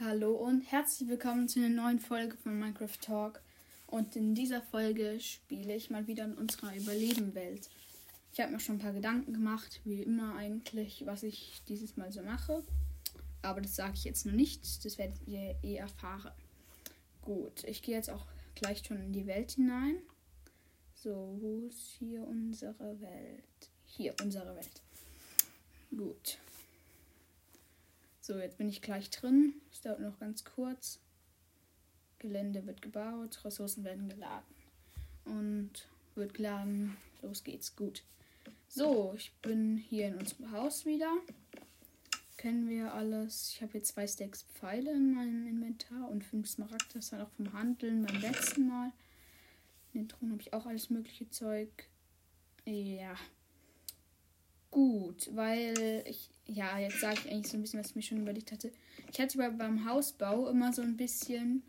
Hallo und herzlich willkommen zu einer neuen Folge von Minecraft Talk. Und in dieser Folge spiele ich mal wieder in unserer Überlebenwelt. Ich habe mir schon ein paar Gedanken gemacht, wie immer eigentlich, was ich dieses Mal so mache. Aber das sage ich jetzt noch nicht, das werdet ihr eh erfahren. Gut, ich gehe jetzt auch gleich schon in die Welt hinein. So, wo ist hier unsere Welt? Hier, unsere Welt. Gut. So, jetzt bin ich gleich drin. Es dauert noch ganz kurz. Gelände wird gebaut, Ressourcen werden geladen. Und wird geladen. Los geht's. Gut. So, ich bin hier in unserem Haus wieder. Kennen wir alles. Ich habe hier zwei Stacks Pfeile in meinem Inventar und fünf Smaragd. Das war auch vom Handeln beim letzten Mal. In den Thron habe ich auch alles mögliche Zeug. Ja. Gut, weil ich, ja, jetzt sage ich eigentlich so ein bisschen, was ich mir schon überlegt hatte. Ich hatte beim Hausbau immer so ein bisschen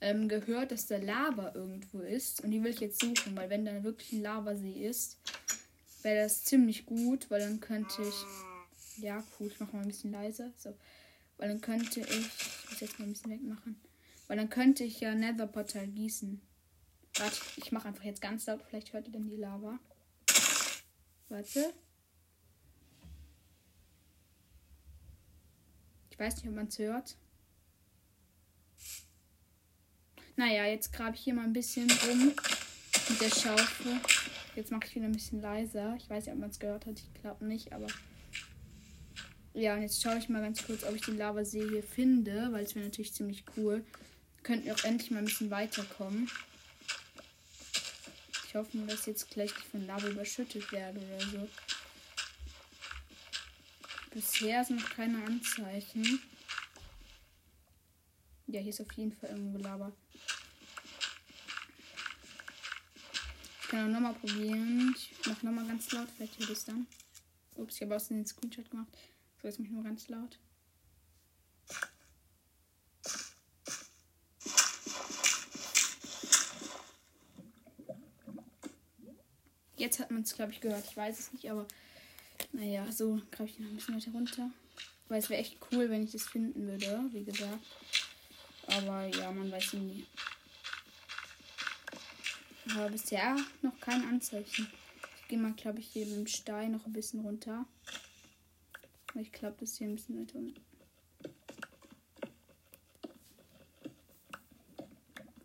ähm, gehört, dass da Lava irgendwo ist. Und die will ich jetzt suchen, weil wenn da wirklich ein Lavasee ist, wäre das ziemlich gut, weil dann könnte ich. Ja, cool, ich mache mal ein bisschen leiser. So. Weil dann könnte ich. Ich muss jetzt mal ein bisschen wegmachen. Weil dann könnte ich ja Netherportal gießen. Warte, ich mache einfach jetzt ganz laut, vielleicht hört ihr dann die Lava. Warte. Ich weiß nicht, ob man es hört. Naja, jetzt grabe ich hier mal ein bisschen rum mit der Schaufel. Jetzt mache ich wieder ein bisschen leiser. Ich weiß nicht, ob man es gehört hat. Ich glaube nicht, aber. Ja, und jetzt schaue ich mal ganz kurz, ob ich den Lavasee hier finde, weil es wäre natürlich ziemlich cool. Könnten wir auch endlich mal ein bisschen weiterkommen. Ich hoffe nur, dass jetzt gleich nicht von Lava überschüttet werde oder so. Bisher sind noch keine Anzeichen. Ja, hier ist auf jeden Fall irgendwo Lava. Ich kann auch nochmal probieren. Ich mache nochmal ganz laut. Vielleicht hört es dann. Ups, ich habe aus den Screenshot gemacht. So, jetzt mache ich nur ganz laut. Jetzt hat man es, glaube ich, gehört. Ich weiß es nicht, aber naja, so greife ich noch ein bisschen weiter runter. Weil es wäre echt cool, wenn ich das finden würde, wie gesagt. Aber ja, man weiß nie. Aber bisher noch kein Anzeichen. Ich gehe mal, glaube ich, hier mit dem Stein noch ein bisschen runter. Ich glaube, das hier ein bisschen weiter unten.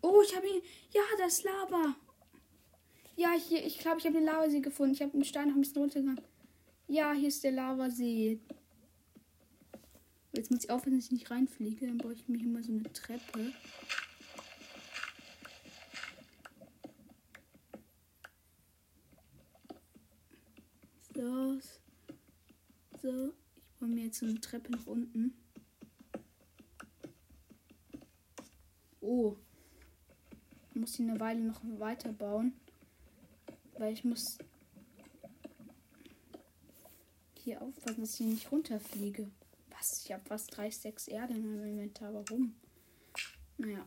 Oh, ich habe ihn. Ja, das Lava. Ja, hier, ich glaube, ich habe den Lavasee gefunden. Ich habe den Stein noch ein bisschen runtergegangen. Ja, hier ist der Lavasee. Jetzt muss ich aufpassen, dass ich nicht reinfliege. Dann brauche ich mir hier mal so eine Treppe. So. So. Ich baue mir jetzt so eine Treppe nach unten. Oh. Ich muss die eine Weile noch weiter bauen. Weil ich muss hier aufpassen, dass ich nicht runterfliege. Was? Ich habe fast 3 6 Erde in meinem Inventar. Warum? Naja.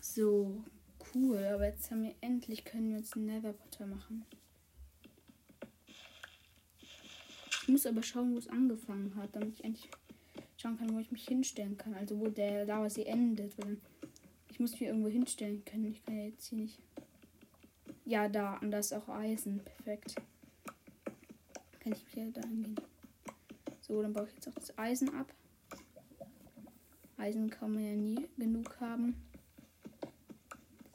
So, cool. Aber jetzt haben wir endlich, können wir uns einen Netherportal machen. Ich muss aber schauen, wo es angefangen hat, damit ich endlich schauen kann, wo ich mich hinstellen kann. Also wo der Lava sie endet. Ich muss mich irgendwo hinstellen können. Ich kann ja jetzt hier nicht. Ja, da. Und da ist auch Eisen. Perfekt. Kann ich wieder da hingehen. So, dann baue ich jetzt auch das Eisen ab. Eisen kann man ja nie genug haben.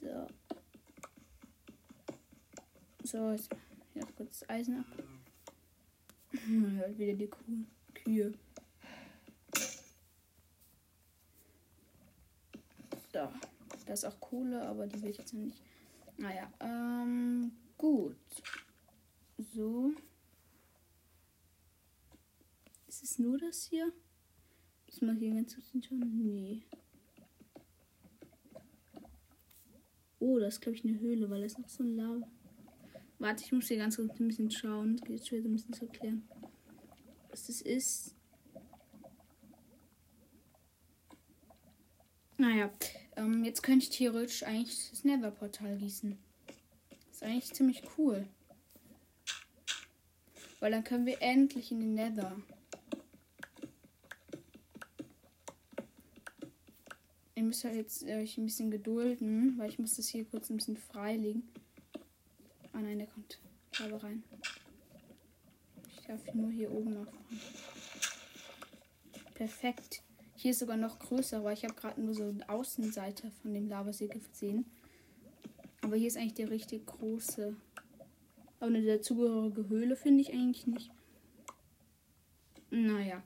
So. So, jetzt ja, kurz das Eisen ab. Man hört wieder die Kuh Kühe. So. Da ist auch Kohle, aber die will ich jetzt noch nicht. Naja, ähm, gut. So. Ist es nur das hier? Ist mal hier ganz bisschen schon? Nee. Oh, das ist glaube ich eine Höhle, weil das noch so ein Lava. Warte, ich muss hier ganz kurz ein bisschen schauen. Das geht schwer ein bisschen zu erklären. Was das ist. Naja, ähm, jetzt könnte ich theoretisch eigentlich das Nether-Portal gießen. Das ist eigentlich ziemlich cool. Weil dann können wir endlich in den Nether. Müsst halt jetzt äh, euch ein bisschen gedulden, weil ich muss das hier kurz ein bisschen freilegen. Ah nein, der kommt. Lava rein. Ich darf nur hier oben noch. Perfekt. Hier ist sogar noch größer, weil ich habe gerade nur so eine Außenseite von dem Lavasee gesehen. Aber hier ist eigentlich der richtig große. Aber eine dazugehörige Höhle finde ich eigentlich nicht. Naja.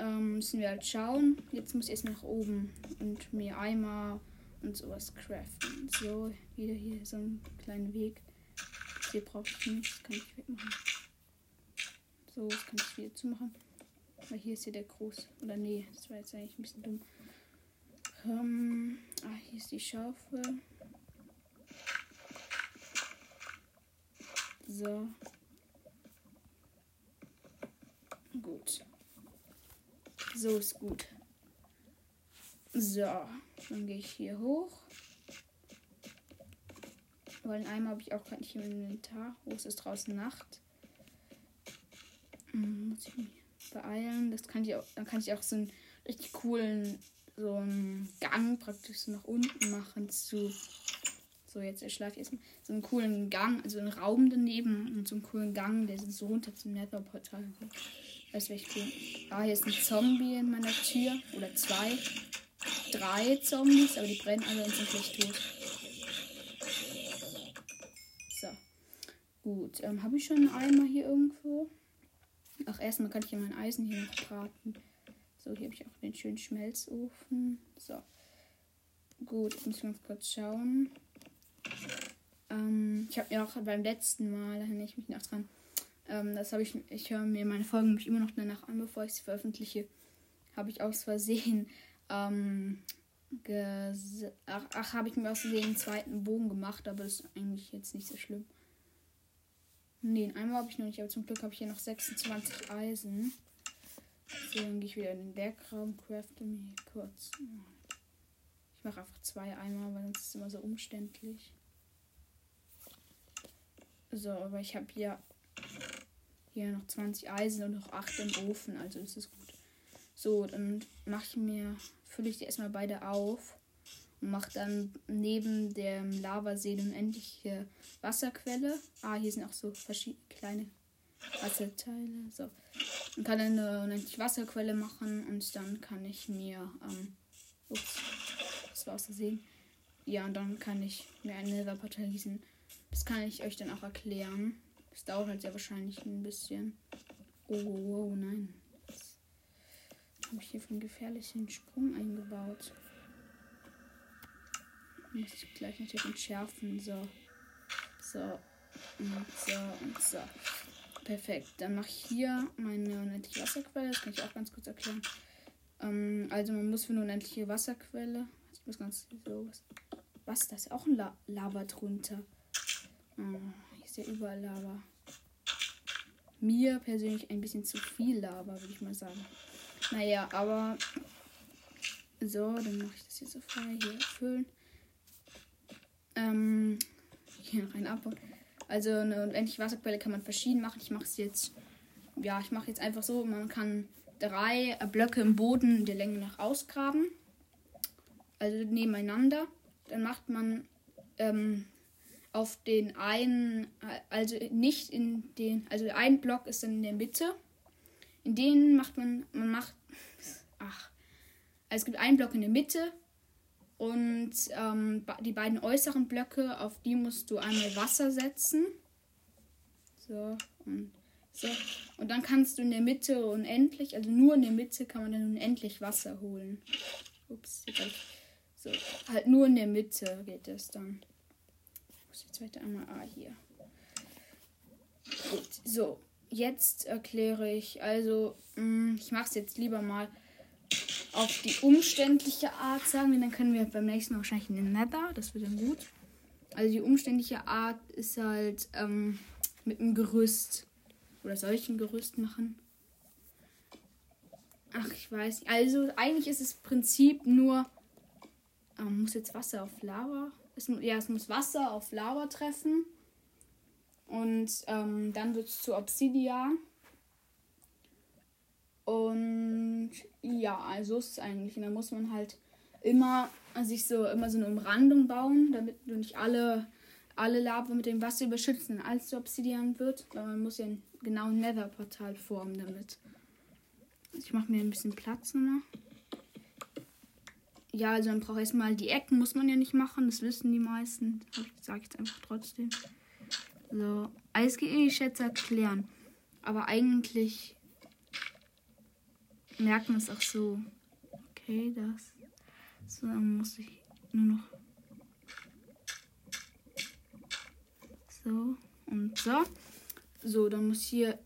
Ähm, müssen wir halt schauen. Jetzt muss ich erst nach oben und mir Eimer und sowas craften. So, wieder hier so ein kleiner Weg. Hier brauche ich nicht. Das kann ich wegmachen. So, das kann ich wieder zumachen. Weil hier ist hier der große. Oder nee, das war jetzt eigentlich ein bisschen dumm. Ähm, ah, hier ist die Schaufel. So. Gut. So ist gut. So, dann gehe ich hier hoch. Weil einmal habe ich auch gerade nicht im Inventar. Ist es draußen Nacht? Hm, muss ich mich beeilen. Das kann ich auch, dann kann ich auch so einen richtig coolen so einen Gang praktisch so nach unten machen zu. So, jetzt erschlafe ich erstmal so einen coolen Gang, also einen Raum daneben und so einen coolen Gang, der so runter zum Netherportal geht. Das wäre echt cool. Ah, hier ist ein Zombie in meiner Tür. Oder zwei. Drei Zombies, aber die brennen alle und sind gleich tot. So. Gut. Ähm, Habe ich schon einen Eimer hier irgendwo? Ach, erstmal kann ich ja mein Eisen hier noch braten. So, hier habe ich auch den schönen Schmelzofen. So. Gut, jetzt muss ich ganz kurz schauen. Ähm, ich habe ja auch beim letzten Mal, da erinnere ich mich noch dran, ähm, das habe ich, ich höre mir meine Folgen nämlich immer noch danach an, bevor ich sie veröffentliche. Habe ich aus Versehen, ähm, ach, ach habe ich mir aus Versehen einen zweiten Bogen gemacht, aber das ist eigentlich jetzt nicht so schlimm. Ne, einmal habe ich noch nicht, aber zum Glück habe ich hier noch 26 Eisen. Dann gehe ich wieder in den Bergraum, crafte mir hier kurz. Ich mache einfach zwei Eimer, weil sonst ist es immer so umständlich. So, aber ich habe hier hier noch 20 Eisen und noch 8 im Ofen, also ist es gut. So, dann mache ich mir, fülle ich die erstmal beide auf und mache dann neben dem Lavasee eine unendliche Wasserquelle. Ah, hier sind auch so verschiedene kleine Wasserteile. So. Dann kann eine unendliche Wasserquelle machen und dann kann ich mir, ähm, ups, das war aus Versehen. Ja, und dann kann ich mir eine Netherportal gießen. Das kann ich euch dann auch erklären. Das dauert halt sehr wahrscheinlich ein bisschen. Oh, oh, oh nein. Was habe ich hier einen gefährlichen Sprung eingebaut? Muss ich gleich natürlich entschärfen. So. So. Und so und so. Perfekt. Dann mache ich hier meine unendliche Wasserquelle. Das kann ich auch ganz kurz erklären. Ähm, also man muss für eine unendliche Wasserquelle. Ich muss ganz so was. Was? Da ist auch ein La Lava drunter. Oh, ist ja überall Lava. Mir persönlich ein bisschen zu viel Lava, würde ich mal sagen. Naja, aber so, dann mache ich das hier so frei. Hier füllen. Ähm, hier noch ein Abbau. Also eine unendliche Wasserquelle kann man verschieden machen. Ich mache es jetzt, ja, ich mache jetzt einfach so. Man kann drei Blöcke im Boden der Länge nach ausgraben. Also nebeneinander. Dann macht man ähm, auf den einen, also nicht in den, also ein Block ist dann in der Mitte. In denen macht man, man macht, ach, also es gibt einen Block in der Mitte und ähm, die beiden äußeren Blöcke, auf die musst du einmal Wasser setzen. So und so. Und dann kannst du in der Mitte unendlich, also nur in der Mitte kann man dann unendlich Wasser holen. Ups, so, halt nur in der Mitte geht es dann muss jetzt weiter einmal A hier. Gut, so. Jetzt erkläre ich, also, mh, mm, ich mache es jetzt lieber mal auf die umständliche Art sagen, dann können wir beim nächsten Mal wahrscheinlich in den Nether, das wird dann gut. Also die umständliche Art ist halt ähm, mit einem Gerüst oder solchen Gerüst machen. Ach, ich weiß nicht. Also eigentlich ist das Prinzip nur, ähm, muss jetzt Wasser auf Lava es, ja, es muss Wasser auf Lava treffen. Und ähm, dann wird es zu Obsidian. Und ja, also ist es eigentlich. Und dann muss man halt immer sich so immer so eine Umrandung bauen, damit du nicht alle alle Lava mit dem Wasser überschützen, als zu Obsidian wird, weil man muss ja genau ein Nether-Portal formen damit. Ich mache mir ein bisschen Platz nochmal. Ja, also man braucht erstmal die Ecken, muss man ja nicht machen, das wissen die meisten. Sage ich jetzt einfach trotzdem. So, Eisgeschätze erklären. Aber eigentlich merkt man es auch so. Okay, das. So, dann muss ich nur noch. So und so. So, dann muss hier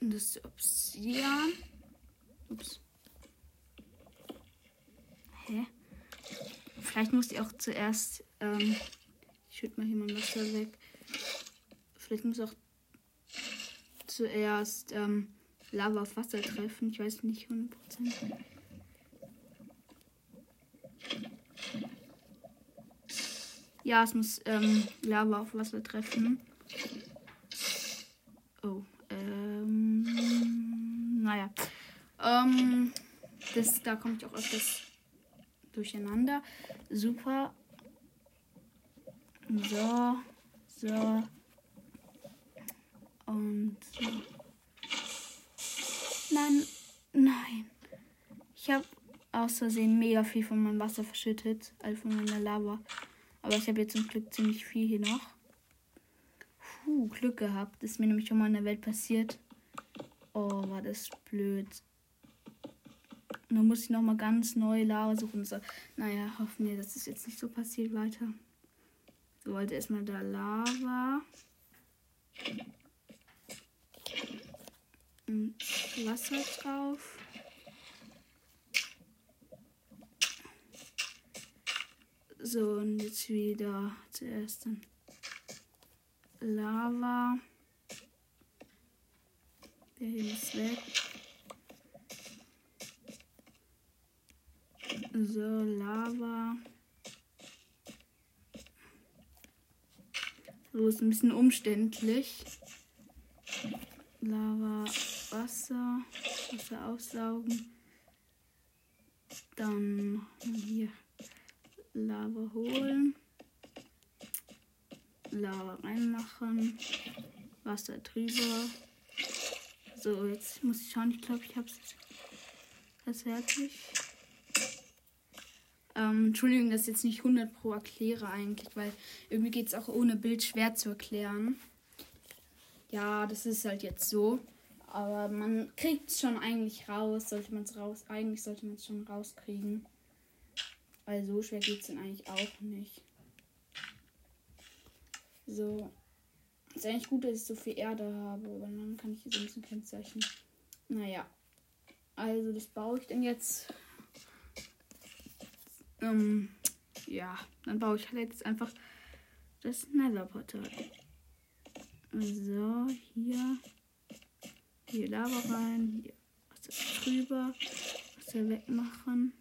das Obsidian. Ups. Hä? Vielleicht muss ich auch zuerst. Ähm, ich schütte mal hier mein Wasser weg. Vielleicht muss auch zuerst ähm, Lava auf Wasser treffen. Ich weiß nicht 100%. Ja, es muss ähm, Lava auf Wasser treffen. Oh, ähm, naja. Ähm, das, da komme ich auch öfters durcheinander. Super. So, so. Und so. Nein, nein. Ich habe aus Versehen mega viel von meinem Wasser verschüttet, also von meiner Lava. Aber ich habe jetzt zum Glück ziemlich viel hier noch. Puh, Glück gehabt. Das ist mir nämlich schon mal in der Welt passiert. Oh, war das blöd. Und dann muss ich nochmal ganz neue Lava suchen. So, naja, hoffen wir, dass es jetzt nicht so passiert weiter. So, also erstmal da Lava. Und Wasser drauf. So, und jetzt wieder zuerst dann Lava. Der hier ist weg. So, Lava. So ist ein bisschen umständlich. Lava, Wasser, Wasser aufsaugen. Dann hier Lava holen. Lava reinmachen. Wasser drüber. So, jetzt muss ich schauen. Ich glaube, ich habe es fertig. Ähm, Entschuldigung, dass ich jetzt nicht 100 pro erkläre eigentlich, weil irgendwie geht es auch ohne Bild schwer zu erklären. Ja, das ist halt jetzt so. Aber man kriegt es schon eigentlich raus. Sollte man es raus. Eigentlich sollte man es schon rauskriegen. Weil so schwer geht es dann eigentlich auch nicht. So. Ist eigentlich gut, dass ich so viel Erde habe, aber dann kann ich hier so ein bisschen kennzeichnen. Naja. Also, das baue ich denn jetzt ähm, ja, dann baue ich halt jetzt einfach das Nether-Portal. So, hier. Hier Lava rein. Hier Wasser drüber. Wasser wegmachen.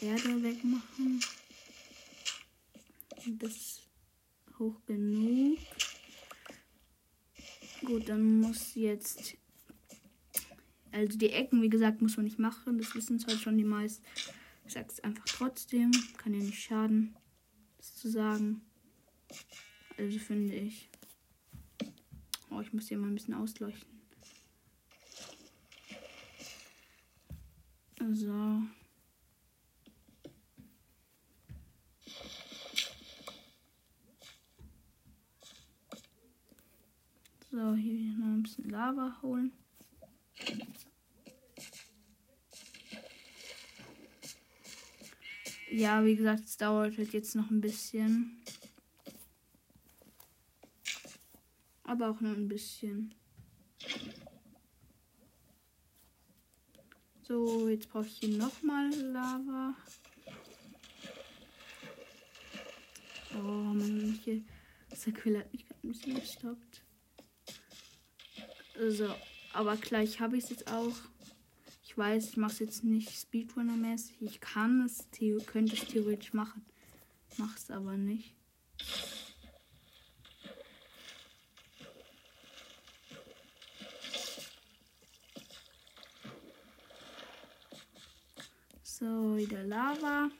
Erde wegmachen. Und das hoch genug. Gut, dann muss jetzt also die Ecken, wie gesagt, muss man nicht machen. Das wissen zwar schon die meisten. Ich sag's einfach trotzdem. Kann ja nicht schaden, das zu sagen. Also finde ich. Oh, ich muss hier mal ein bisschen ausleuchten. So. So, hier noch ein bisschen Lava holen. Ja, wie gesagt, es dauert halt jetzt noch ein bisschen. Aber auch nur ein bisschen. So, jetzt brauche ich hier nochmal Lava. Oh, man, hier. Der Quille hat mich gerade ein bisschen gestoppt. So, aber gleich habe ich es jetzt auch. Weiß, ich mache es jetzt nicht Speedrunner-mäßig. Ich kann es, könnte es theoretisch machen. Mache es aber nicht. So, wieder Lava.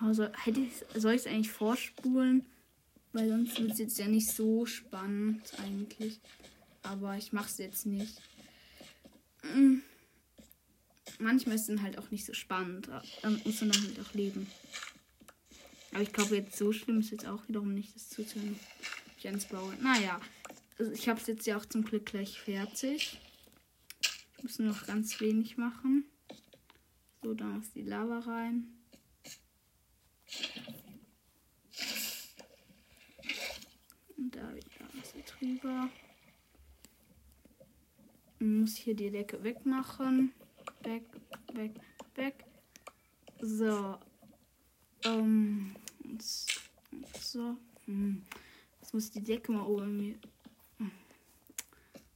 Also hätte ich, soll ich es eigentlich vorspulen? Weil sonst wird es jetzt ja nicht so spannend eigentlich. Aber ich mache es jetzt nicht. Mm. Manchmal ist es halt auch nicht so spannend. Dann muss man dann halt auch leben. Aber ich glaube, jetzt so schlimm ist jetzt auch wiederum nicht, das zuzuhören. Ich ans Baue. Naja, also ich habe es jetzt ja auch zum Glück gleich fertig. Ich muss nur noch ganz wenig machen. So, dann muss die Lava rein. Und da wieder Wasser drüber. muss hier die Decke wegmachen. Weg, weg, weg. So. Ähm. So. Hm. Jetzt muss die Decke mal oben.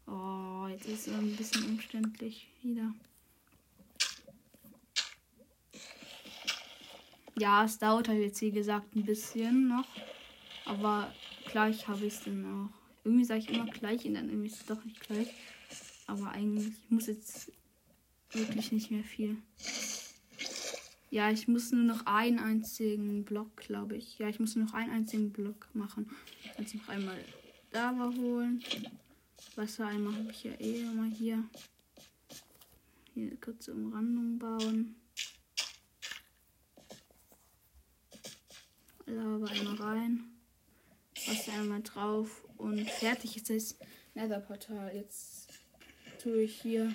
Oh, jetzt ist es ein bisschen umständlich wieder. Ja, es dauert halt jetzt wie gesagt ein bisschen noch. Aber gleich habe ich es dann auch. Irgendwie sage ich immer gleich und dann irgendwie ist es doch nicht gleich. Aber eigentlich muss jetzt wirklich nicht mehr viel. Ja, ich muss nur noch einen einzigen Block, glaube ich. Ja, ich muss nur noch einen einzigen Block machen. Jetzt noch einmal Lava holen. Wasser einmal habe ich ja eh immer hier. Hier eine kurze Umrandung bauen. Lava einmal rein. Wasser einmal drauf und fertig ist das Nether-Portal. Jetzt tue ich hier,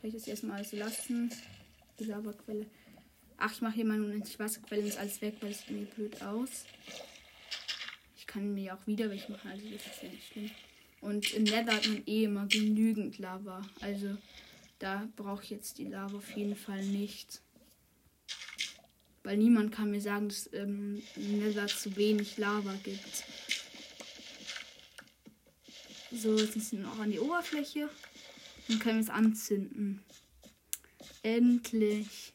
kann ich das erstmal alles lassen. Die Lavaquelle. Ach, ich mache hier mal unendlich Wasserquelle und alles weg, weil es mir blöd aus. Ich kann mir auch wieder welche machen, also das ist ja nicht schlimm. Und im Nether hat man eh immer genügend Lava. Also da brauche ich jetzt die Lava auf jeden Fall nicht. Weil niemand kann mir sagen, dass ähm, Nether zu wenig Lava gibt. So, jetzt müssen wir noch an die Oberfläche. Dann können wir es anzünden. Endlich.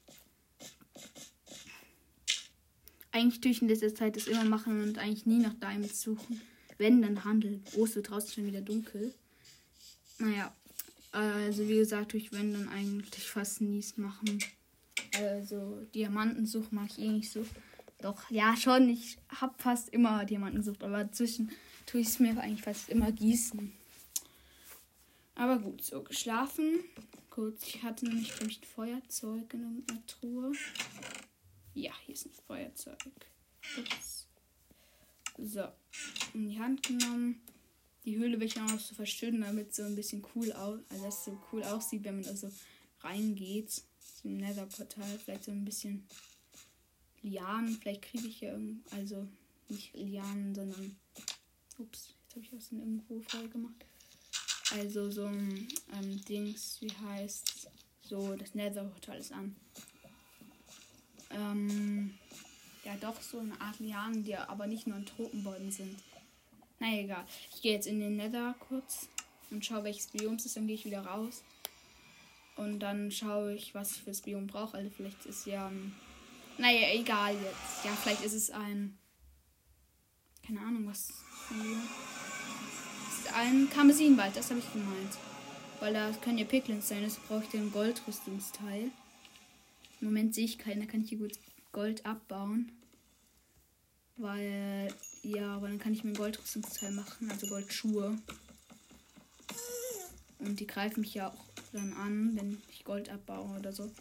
Eigentlich durch in letzter Zeit das immer machen und eigentlich nie nach Diamonds suchen. Wenn, dann handeln. Oh, es wird draußen schon wieder dunkel. Naja, also wie gesagt, durch wenn dann eigentlich fast nie machen. Also Diamantensucht mache ich eh nicht so. Doch, ja, schon. Ich habe fast immer Diamantensucht, aber zwischen tue ich es mir eigentlich fast immer gießen. Aber gut, so geschlafen. Gut, ich hatte nämlich, ein Feuerzeug in irgendeiner Truhe. Ja, hier ist ein Feuerzeug. Ups. So, in die Hand genommen. Die Höhle will ich auch noch so verschütten, damit es so ein bisschen cool aus, also dass es so cool aussieht, wenn man da so reingeht. Zum Nether-Portal. Vielleicht so ein bisschen Lianen. Vielleicht kriege ich ja irgendwie, also nicht Lianen, sondern. Ups, jetzt habe ich was in irgendwo voll gemacht. Also so ein ähm, Dings, wie heißt so das Nether-Portal ist an. Ähm, ja, doch so eine Art Lianen, die aber nicht nur in Tropenbäumen sind. Na egal. Ich gehe jetzt in den Nether kurz und schaue, welches Biom es ist. Dann gehe ich wieder raus. Und dann schaue ich, was ich fürs Biom brauche. Also vielleicht ist ja. Naja, egal jetzt. Ja, vielleicht ist es ein. Keine Ahnung, was. Ist ein Karmesinwald, das habe ich gemeint. Weil da können ja Piglins sein, das brauche ich den Goldrüstungsteil. Im Moment sehe ich keinen, da kann ich hier gut Gold abbauen. Weil, ja, aber dann kann ich mir ein Goldrüstungsteil machen, also Goldschuhe. Und die greifen mich ja auch dann an, wenn ich Gold abbaue oder so.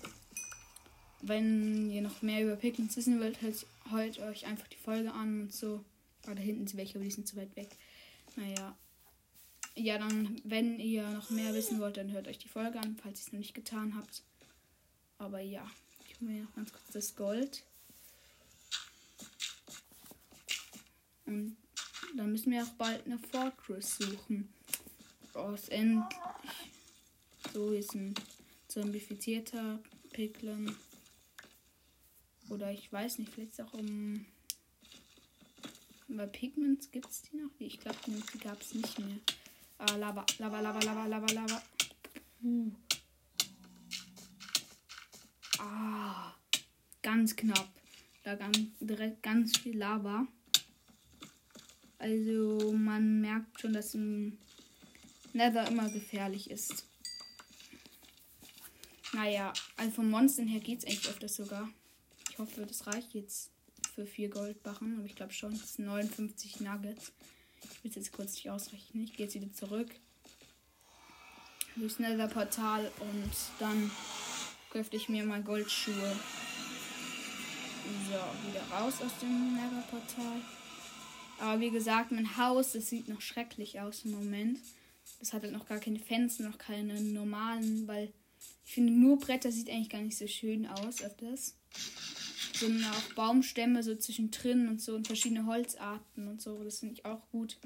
Wenn ihr noch mehr über Piglins wissen wollt, hört, hört euch einfach die Folge an und so. Ah, da hinten sind welche, aber die sind zu weit weg. Naja. Ja, dann, wenn ihr noch mehr wissen wollt, dann hört euch die Folge an, falls ihr es noch nicht getan habt. Aber ja. Ich hole mir noch ganz kurz das Gold. Und dann müssen wir auch bald eine Fortress suchen. Aus endlich. So ist ein zombifizierter Piglin. Oder ich weiß nicht, vielleicht auch um. Bei Pigments gibt es die noch? Ich glaube, die gab es nicht mehr. Ah, Lava, Lava, Lava, Lava, Lava, Lava. Uh. Ah, ganz knapp. Da ganz, direkt ganz viel Lava. Also man merkt schon, dass ein Nether immer gefährlich ist. Naja, also vom Monstern her geht es eigentlich öfters sogar. Ich hoffe, das reicht jetzt für vier Goldbarren, aber ich glaube schon, das sind 59 Nuggets. Ich will es jetzt kurz nicht ausrechnen. Ich gehe jetzt wieder zurück. Durchs Nether-Portal und dann köfte ich mir mal Goldschuhe. So, wieder raus aus dem Nether-Portal. Aber wie gesagt, mein Haus, das sieht noch schrecklich aus im Moment. Das hat halt noch gar keine Fenster, noch keine normalen, weil ich finde, nur Bretter sieht eigentlich gar nicht so schön aus öfters. Sondern auch Baumstämme so zwischendrin und so und verschiedene Holzarten und so. Das finde ich auch gut.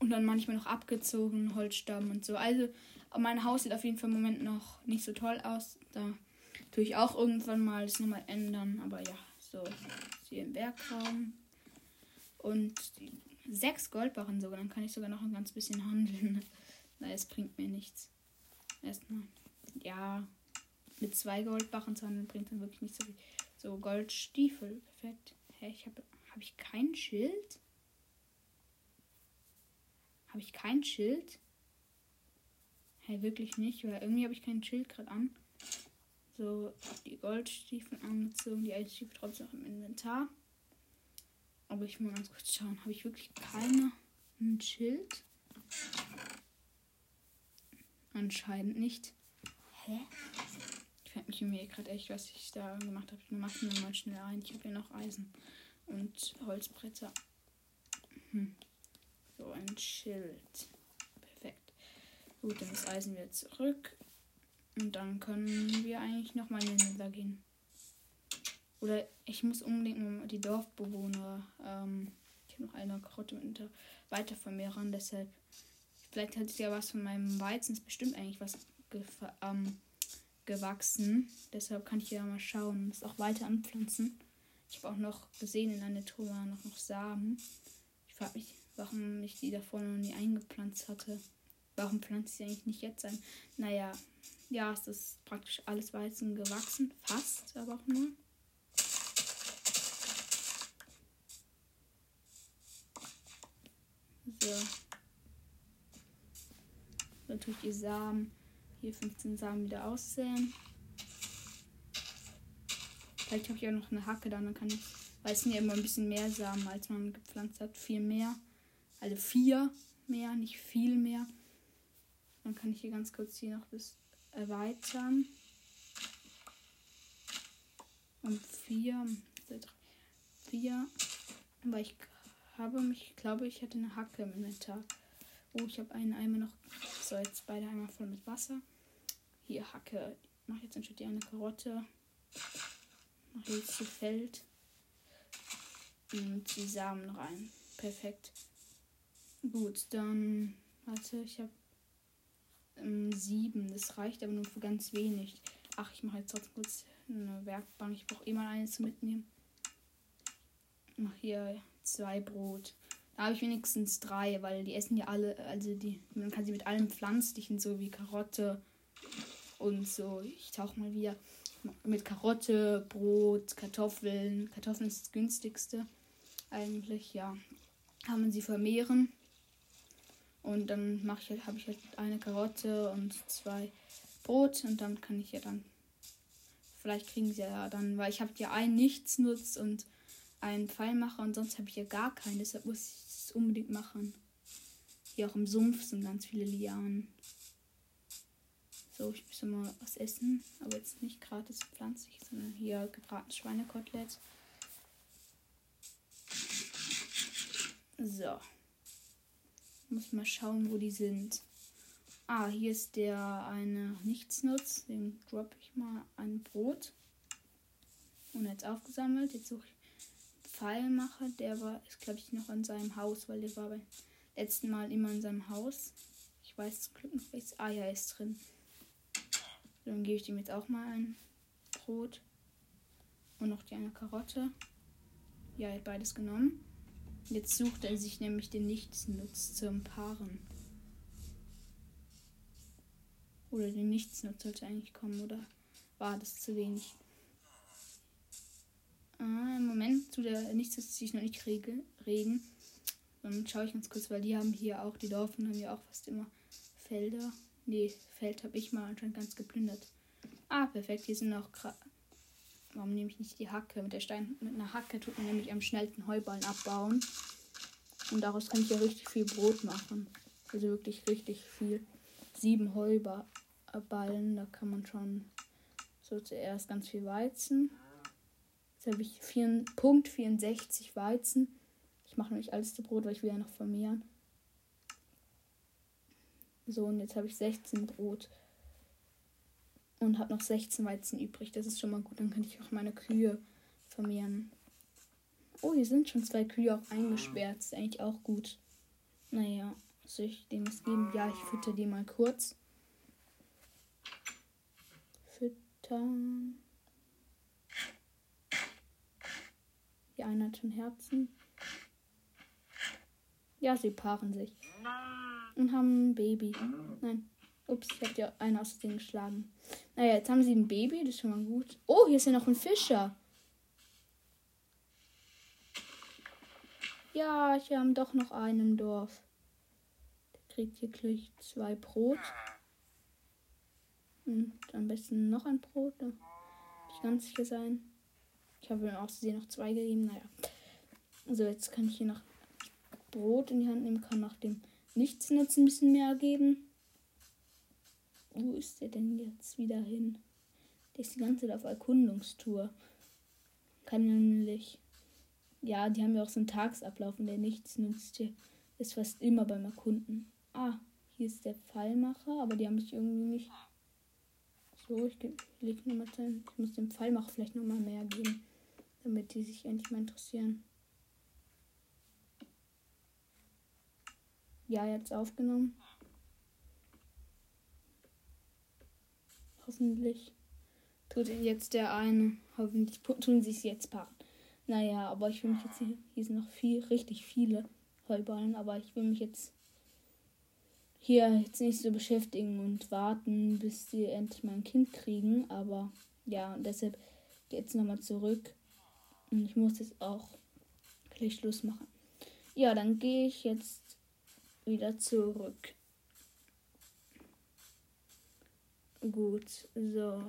Und dann manchmal noch abgezogen Holzstamm und so. Also mein Haus sieht auf jeden Fall im Moment noch nicht so toll aus. Da tue ich auch irgendwann mal das nochmal ändern. Aber ja, so. Hier im Werkraum. Und sechs Goldbarren sogar. Dann kann ich sogar noch ein ganz bisschen handeln. Na, es bringt mir nichts. Erstmal. Ja. Mit zwei Goldbarren zu handeln bringt dann wirklich nicht so viel. So, Goldstiefel. Perfekt. Hä, ich habe. Habe ich kein Schild? Habe ich kein Schild? Hä, wirklich nicht, weil irgendwie habe ich kein Schild gerade an. So, die Goldstiefel angezogen, die Eisstiefel trotzdem noch im Inventar. Aber ich muss ganz kurz schauen. Habe ich wirklich keine ein Schild? Anscheinend nicht. Hä? Ich fände mich mir gerade echt, was ich da gemacht habe. Ich mache mir mal schnell ein. Ich habe hier noch Eisen und Holzbretter. Hm. So ein Schild. Perfekt. Gut, dann ist Eisen wieder zurück. Und dann können wir eigentlich nochmal in den Nether gehen. Oder ich muss unbedingt die Dorfbewohner. Ähm, ich habe noch eine Karotte mit weiter vermehren, deshalb. Vielleicht hat ja was von meinem Weizen, ist bestimmt eigentlich was ähm, gewachsen. Deshalb kann ich ja mal schauen, das auch weiter anpflanzen. Ich habe auch noch gesehen in einer Truhe noch, noch Samen. Ich frage mich, warum ich die davor noch nie eingepflanzt hatte. Warum pflanze ich sie eigentlich nicht jetzt ein? Naja, ja, es ist praktisch alles Weizen gewachsen. Fast, aber auch nur. So. Dann tue ich die Samen, hier 15 Samen wieder aussäen. Vielleicht habe ich auch noch eine Hacke, dann kann ich, weil es sind ja immer ein bisschen mehr Samen, als man gepflanzt hat. Vier mehr. Also vier mehr, nicht viel mehr. Dann kann ich hier ganz kurz hier noch das erweitern. Um vier, vier, weil ich habe mich, glaube ich, hatte eine Hacke im Inventar. Oh, ich habe einen Eimer noch. So, jetzt beide Eimer voll mit Wasser. Hier Hacke. Ich mache jetzt anstatt eine Karotte. Mache jetzt die Feld. Und die Samen rein. Perfekt. Gut, dann. Warte, ich habe ähm, sieben. Das reicht aber nur für ganz wenig. Ach, ich mache jetzt trotzdem kurz eine Werkbank. Ich brauche eh mal eine zu mitnehmen. Ich mache hier zwei Brot. Da habe ich wenigstens drei, weil die essen ja alle, also die, man kann sie mit allem pflanzlichen, so wie Karotte und so. Ich tauche mal wieder mit Karotte, Brot, Kartoffeln. Kartoffeln ist das günstigste eigentlich, ja. Kann man sie vermehren. Und dann mache ich halt, habe ich halt eine Karotte und zwei Brot und dann kann ich ja dann. Vielleicht kriegen sie ja dann, weil ich habe ja einen Nichtsnutz und einen Pfeilmacher und sonst habe ich ja gar keinen. Deshalb muss ich es unbedingt machen. Hier auch im Sumpf sind ganz viele Lianen. So, ich muss mal was essen. Aber jetzt nicht gratis pflanzlich, sondern hier gebratenes Schweinekotelett. So. Muss mal schauen, wo die sind. Ah, hier ist der eine Nichtsnutz. Den droppe ich mal ein Brot. Und jetzt aufgesammelt. Jetzt suche ich Pfeilmacher, der war, ist glaube ich noch in seinem Haus, weil der war beim letzten Mal immer in seinem Haus. Ich weiß zum Glück noch, welches Ah ja, ist drin. Dann gebe ich ihm jetzt auch mal ein Brot. Und noch die eine Karotte. Ja, er hat beides genommen. Jetzt sucht er sich nämlich den Nichtsnutz zum Paaren. Oder den Nichtsnutz sollte eigentlich kommen, oder war das zu wenig? Ah, Moment zu der Nichtsnutz sich noch nicht rege, regen. Dann schaue ich ganz kurz, weil die haben hier auch, die Dorfen haben ja auch fast immer Felder. Nee, Feld habe ich mal anscheinend ganz geplündert. Ah, perfekt. Hier sind noch. Gra Warum nehme ich nicht die Hacke? Mit der Stein mit einer Hacke tut man nämlich am schnellsten Heuballen abbauen. Und daraus kann ich ja richtig viel Brot machen. Also wirklich richtig viel. Sieben Heuballen, da kann man schon so zuerst ganz viel Weizen. Jetzt habe ich 4, Punkt 64 Weizen. Ich mache nämlich alles zu Brot, weil ich will ja noch vermehren. So, und jetzt habe ich 16 Brot. Und habe noch 16 Weizen übrig. Das ist schon mal gut. Dann kann ich auch meine Kühe vermehren. Oh, hier sind schon zwei Kühe auch eingesperrt. Ist eigentlich auch gut. Naja, soll ich dem was geben? Ja, ich fütter die mal kurz. Füttern. Die hat schon Herzen. Ja, sie paaren sich. Und haben ein Baby. Nein. Ups, ich habe ja einen aus dem geschlagen. Naja, jetzt haben sie ein Baby, das ist schon mal gut. Oh, hier ist ja noch ein Fischer. Ja, hier haben doch noch einen im Dorf. Der kriegt hier gleich zwei Brot. Und am besten noch ein Brot. Da ich ganz sicher sein. Ich habe ihm auszusehen noch zwei gegeben. Naja. Also jetzt kann ich hier noch Brot in die Hand nehmen, kann nach dem Nichtsnutz ein bisschen mehr geben. Wo ist der denn jetzt wieder hin? Der ist die ganze Zeit auf Erkundungstour. Kann nämlich. Ja, die haben ja auch so einen Tagsablauf und der nichts nutzt hier. Ist fast immer beim Erkunden. Ah, hier ist der Pfeilmacher, aber die haben mich irgendwie nicht. So, ich leg nochmal Ich muss dem Pfeilmacher vielleicht nochmal mehr geben, damit die sich endlich mal interessieren. Ja, jetzt aufgenommen. Hoffentlich tut jetzt der eine. Hoffentlich tun sie es jetzt paar. Naja, aber ich will mich jetzt hier. Hier sind noch viel, richtig viele Heuballen, aber ich will mich jetzt hier jetzt nicht so beschäftigen und warten, bis sie endlich mal ein Kind kriegen. Aber ja, und deshalb jetzt nochmal zurück. Und ich muss jetzt auch gleich Schluss machen. Ja, dann gehe ich jetzt wieder zurück. Gut, so.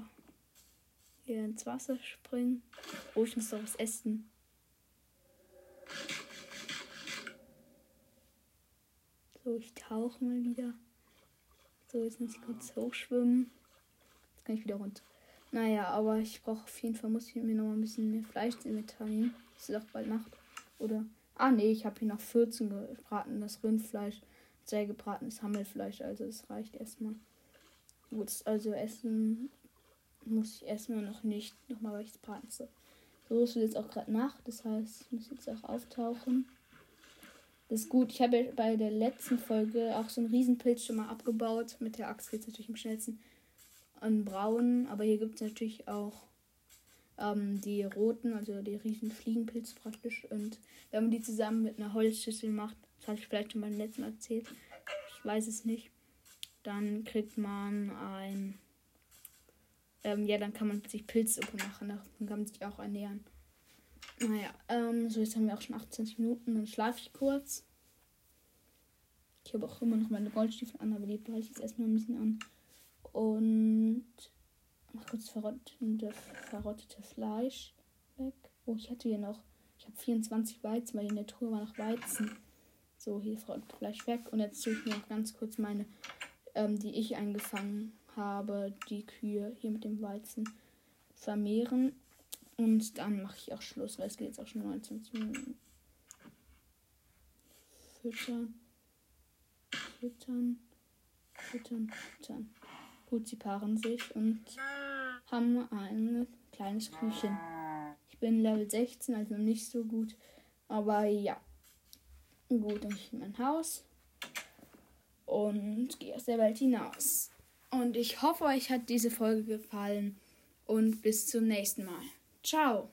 Hier ins Wasser springen. Oh, ich muss doch was essen. So, ich tauche mal wieder. So, jetzt muss ich kurz hochschwimmen. Jetzt kann ich wieder runter. Naja, aber ich brauche auf jeden Fall, muss ich mir noch ein bisschen mehr Fleisch mitteilen. Es ist auch bald Nacht. Oder Ah nee, ich habe hier noch 14 gebraten, das Rindfleisch, sehr gebratenes Hammelfleisch, also es reicht erstmal. Gut, also essen muss ich erstmal noch nicht, nochmal weil ich es braten soll. So ist jetzt auch gerade Nacht, das heißt, ich muss jetzt auch auftauchen. Das ist gut. Ich habe ja bei der letzten Folge auch so einen Riesenpilz schon mal abgebaut. Mit der Axt geht es natürlich am schnellsten. An braun, aber hier gibt es natürlich auch ähm, die roten, also die riesen Fliegenpilze praktisch. Und wenn man die zusammen mit einer Holzschüssel macht, das habe ich vielleicht schon beim letzten Mal erzählt, ich weiß es nicht, dann kriegt man ein. Ähm, ja, dann kann man sich Pilzsuppe machen, dann kann man sich auch ernähren. Naja, ähm, so jetzt haben wir auch schon 28 Minuten, dann schlafe ich kurz. Ich habe auch immer noch meine Goldstiefel an, aber die behalte ich jetzt erstmal ein bisschen an. Und Mach kurz verrottete, verrottete Fleisch weg. Oh, ich hatte hier noch. Ich habe 24 Weizen, weil in der Truhe war noch Weizen. So, hier verrottete Fleisch weg. Und jetzt tue ich mir noch ganz kurz meine, ähm, die ich eingefangen habe, die Kühe hier mit dem Weizen vermehren. Und dann mache ich auch Schluss, weil es geht jetzt auch schon 29 Minuten. Füttern. Füttern. Füttern. Füttern. Gut, sie paaren sich und haben ein kleines Küchen. Ich bin Level 16, also nicht so gut. Aber ja. Gut, dann gehe ich in mein Haus und gehe aus der Welt hinaus. Und ich hoffe, euch hat diese Folge gefallen und bis zum nächsten Mal. Ciao.